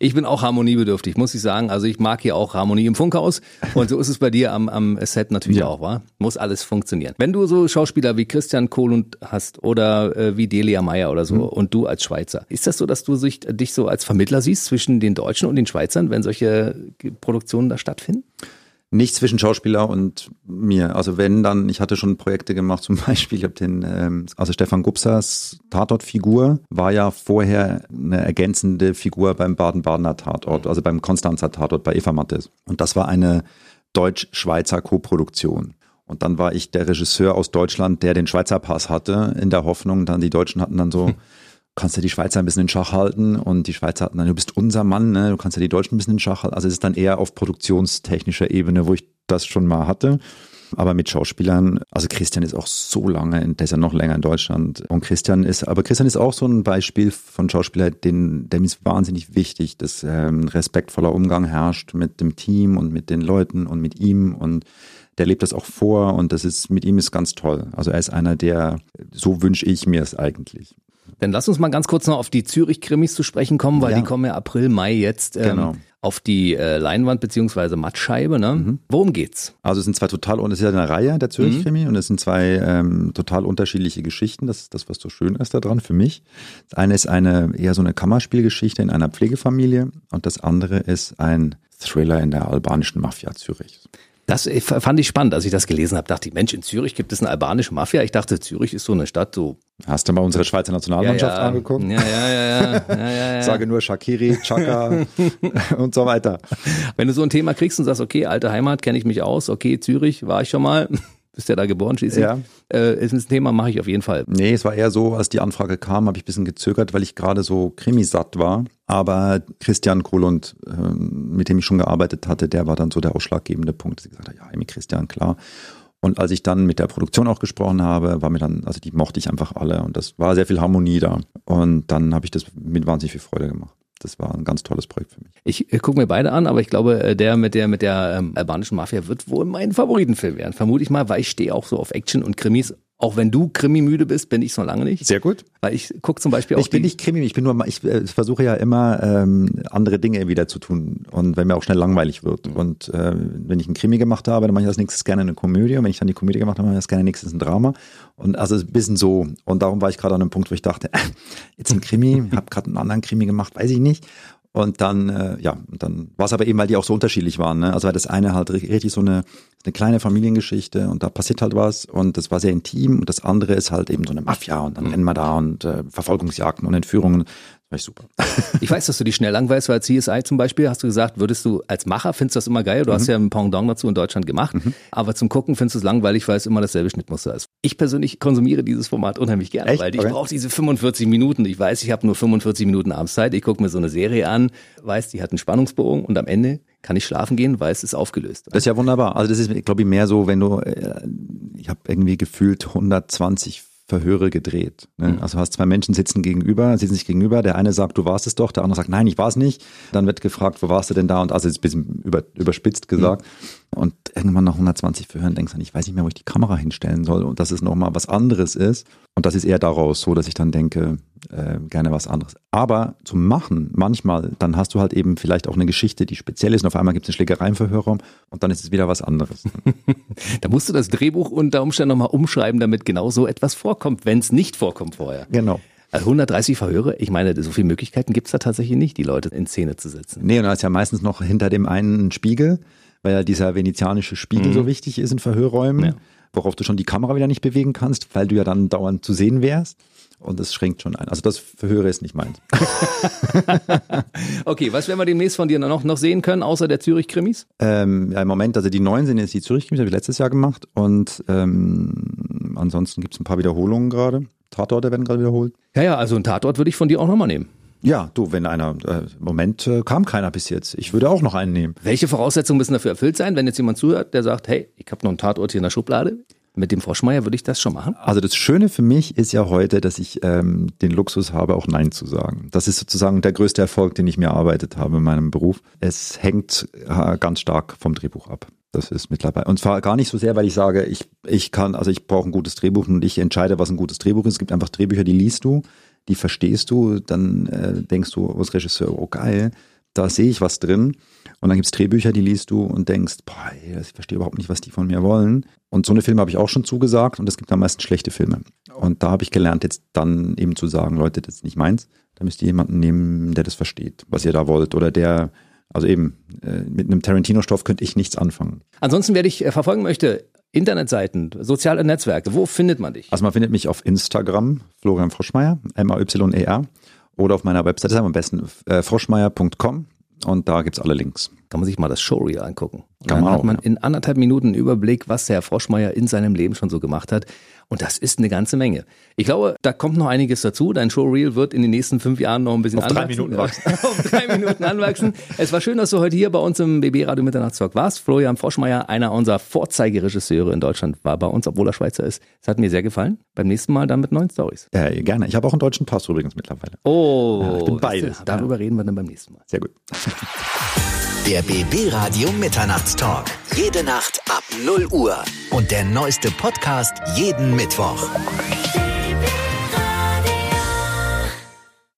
Ich bin auch harmoniebedürftig, muss ich sagen. Also ich mag hier auch Harmonie im Funkhaus. Und so ist es bei dir am, am Set natürlich Ja. auch, wa? Muss alles funktionieren. Wenn du so Schauspieler wie Christian Kohlund hast oder äh, wie Delia Meyer oder so Mhm. und du als Schweizer, ist das so, dass du sich, dich so als Vermittler siehst zwischen den Deutschen und den Schweizern, wenn solche Produktionen da stattfinden? Nicht zwischen Schauspieler und mir. Also wenn dann, ich hatte schon Projekte gemacht, zum Beispiel, ich habe den, ähm, also Stefan Gupsers Tatortfigur war ja vorher eine ergänzende Figur beim Baden-Badener Tatort, also beim Konstanzer Tatort bei Eva Mattes. Und das war eine deutsch-schweizer Koproduktion. Und dann war ich der Regisseur aus Deutschland, der den Schweizer Pass hatte, in der Hoffnung, dann die Deutschen hatten dann so, kannst du die Schweizer ein bisschen in Schach halten und die Schweizer hatten dann, du bist unser Mann, ne? du kannst ja die Deutschen ein bisschen in Schach halten. Also es ist dann eher auf produktionstechnischer Ebene, wo ich das schon mal hatte. Aber mit Schauspielern, also Christian ist auch so lange, der ist ja noch länger in Deutschland. Und Christian ist, aber Christian ist auch so ein Beispiel von Schauspieler, den, dem ist wahnsinnig wichtig, dass ähm, respektvoller Umgang herrscht mit dem Team und mit den Leuten und mit ihm und der lebt das auch vor und das ist, mit ihm ist ganz toll. Also er ist einer, der, so wünsche ich mir es eigentlich. Dann lass uns mal ganz kurz noch auf die Zürich-Krimis zu sprechen kommen, weil Ja. die kommen ja April, Mai jetzt ähm, Genau. auf die äh, Leinwand beziehungsweise Mattscheibe. Ne? Mhm. Worum geht's? Also es sind zwei total, und es ist ja eine Reihe, der Zürich-Krimi, und es sind zwei ähm, total unterschiedliche Geschichten. Das ist das, was so schön ist daran für mich. Das eine ist eine eher so eine Kammerspielgeschichte in einer Pflegefamilie und das andere ist ein Thriller in der albanischen Mafia Zürich. Das äh, fand ich spannend, als ich das gelesen habe. Dachte ich, Mensch, in Zürich gibt es eine albanische Mafia. Ich dachte, Zürich ist so eine Stadt, so. Hast du mal unsere Schweizer Nationalmannschaft ja, angeguckt? Ja, ja, ja, ja, ja, ja, ja. Sage nur Shakiri, Chaka und so weiter. Wenn du so ein Thema kriegst und sagst, okay, alte Heimat, kenne ich mich aus, okay, Zürich, war ich schon mal, bist ja da geboren schließlich. Ja. Äh, ist ein Thema, mache ich auf jeden Fall. Nee, es war eher so, als die Anfrage kam, habe ich ein bisschen gezögert, weil ich gerade so krimisatt war. Aber Christian Kohlund, ähm, mit dem ich schon gearbeitet hatte, der war dann so der ausschlaggebende Punkt, dass ich gesagt habe, ja, Amy Christian, klar. Und als ich dann mit der Produktion auch gesprochen habe, war mir dann, also die mochte ich einfach alle und das war sehr viel Harmonie da. Und dann habe ich das mit wahnsinnig viel Freude gemacht. Das war ein ganz tolles Projekt für mich. Ich gucke mir beide an, aber ich glaube, äh, der mit der mit der ähm, albanischen Mafia wird wohl mein Favoritenfilm werden. Vermute ich mal, weil ich stehe auch so auf Action und Krimis. Auch wenn du Krimi-müde bist, bin ich so lange nicht. Sehr gut. Weil ich gucke zum Beispiel auch Ich bin nicht Krimi, ich bin nur, mal- ich äh, versuche ja immer ähm, andere Dinge wieder zu tun und wenn mir auch schnell langweilig wird. Und äh, wenn ich einen Krimi gemacht habe, dann mache ich als nächstes gerne eine Komödie und wenn ich dann die Komödie gemacht habe, mache ich das gerne nächstes ein Drama. Und also ein bisschen so. Und darum war ich gerade an einem Punkt, wo ich dachte, jetzt ein Krimi, habe gerade einen anderen Krimi gemacht, weiß ich nicht. Und dann, äh, ja, und dann war es aber eben, weil die auch so unterschiedlich waren. Ne? Also weil das eine halt ri- richtig so eine, eine kleine Familiengeschichte und da passiert halt was und das war sehr intim und das andere ist halt eben so eine Mafia und dann rennen wir da und äh, Verfolgungsjagden und Entführungen. Ich super. ich weiß, dass du dich schnell langweilst, weil CSI zum Beispiel, hast du gesagt, würdest du als Macher, findest du das immer geil, du hast ja ein Pendant dazu in Deutschland gemacht, aber zum Gucken findest du es langweilig, weil es immer dasselbe Schnittmuster ist. Ich persönlich konsumiere dieses Format unheimlich gerne, Echt? weil ich Okay. brauche diese 45 Minuten. Ich weiß, ich habe nur 45 Minuten Abendszeit, ich gucke mir so eine Serie an, weiß, die hat einen Spannungsbogen und am Ende kann ich schlafen gehen, weil es ist aufgelöst. Das ist ja wunderbar. Also das ist, glaube ich, mehr so, wenn du, äh, ich habe irgendwie gefühlt 120 Verhöre gedreht. Ne? Also hast zwei Menschen sitzen gegenüber, sitzen sich gegenüber, der eine sagt, du warst es doch, der andere sagt, nein, ich war es nicht. Dann wird gefragt, wo warst du denn da? Und also ist ein bisschen über, überspitzt gesagt. Mhm. Und irgendwann nach 120 Verhören denkst du, ich weiß nicht mehr, wo ich die Kamera hinstellen soll und dass es nochmal was anderes ist. Und das ist eher daraus so, dass ich dann denke, äh, gerne was anderes. Aber zum Machen, manchmal, dann hast du halt eben vielleicht auch eine Geschichte, die speziell ist und auf einmal gibt es eine Schlägerei im Verhörraum und dann ist es wieder was anderes. da musst du das Drehbuch unter Umständen nochmal umschreiben, damit genau so etwas vorkommt, wenn es nicht vorkommt vorher. Genau. Also 130 Verhöre, ich meine, so viele Möglichkeiten gibt es da tatsächlich nicht, die Leute in Szene zu setzen. Nee, und da ist ja meistens noch hinter dem einen Spiegel, weil ja dieser venezianische Spiegel mhm. so wichtig ist in Verhörräumen, ja. worauf du schon die Kamera wieder nicht bewegen kannst, weil du ja dann dauernd zu sehen wärst. Und das schränkt schon ein. Also das Verhöre ist nicht meins. okay, was werden wir demnächst von dir noch, noch sehen können, außer der Zürich-Krimis? Ähm, ja, im Moment, also die neuen sind jetzt die Zürich-Krimis, habe ich letztes Jahr gemacht. Und ähm, ansonsten gibt es ein paar Wiederholungen gerade. Tatorte werden gerade wiederholt. Ja, ja, also ein Tatort würde ich von dir auch nochmal nehmen. Ja, du, wenn einer, äh, Moment äh, kam keiner bis jetzt. Ich würde auch noch einen nehmen. Welche Voraussetzungen müssen dafür erfüllt sein, wenn jetzt jemand zuhört, der sagt, hey, ich habe noch einen Tatort hier in der Schublade? Mit dem Froschmeier würde ich das schon machen. Also das Schöne für mich ist ja heute, dass ich ähm, den Luxus habe, auch Nein zu sagen. Das ist sozusagen der größte Erfolg, den ich mir erarbeitet habe in meinem Beruf. Es hängt äh, ganz stark vom Drehbuch ab. Das ist mittlerweile. Und zwar gar nicht so sehr, weil ich sage, ich, ich kann, also ich brauche ein gutes Drehbuch und ich entscheide, was ein gutes Drehbuch ist. Es gibt einfach Drehbücher, die liest du, die verstehst du, dann äh, denkst du als Regisseur, oh geil, da sehe ich was drin. Und dann gibt's Drehbücher, die liest du und denkst, boah, ey, ich verstehe überhaupt nicht, was die von mir wollen. Und so eine Filme habe ich auch schon zugesagt und es gibt am meisten schlechte Filme. Und da habe ich gelernt, jetzt dann eben zu sagen, Leute, das ist nicht meins. Da müsst ihr jemanden nehmen, der das versteht, was ihr da wollt. Oder der, also eben, äh, mit einem Tarantino-Stoff könnte ich nichts anfangen. Ansonsten, wer dich äh, verfolgen möchte, Internetseiten, soziale Netzwerke, wo findet man dich? Also man findet mich auf Instagram, Florian Froschmeier, M-A-Y-E-R. Oder auf meiner Webseite, am besten äh, froschmeier.com und da gibt's alle Links. Kann man sich mal das Showreel angucken. Und Kann dann man hat man ja. in anderthalb Minuten einen Überblick, was der Herr Froschmeier in seinem Leben schon so gemacht hat. Und das ist eine ganze Menge. Ich glaube, da kommt noch einiges dazu. Dein Showreel wird in den nächsten fünf Jahren noch ein bisschen Auf anwachsen. drei Minuten wachsen. Auf drei Minuten anwachsen. Es war schön, dass du heute hier bei uns im BB Radio Mitternachtstalk warst. Florian Froschmeier, einer unserer Vorzeigeregisseure in Deutschland, war bei uns, obwohl er Schweizer ist. Es hat mir sehr gefallen. Beim nächsten Mal dann mit neuen Stories. Ja, gerne. Ich habe auch einen deutschen Pass übrigens mittlerweile. Oh, ja, ich bin beides. Darüber reden wir dann beim nächsten Mal. Sehr gut. Der BB Radio Mitternachtstalk. Jede Nacht ab 0 Uhr. Und der neueste Podcast jeden Mittwoch.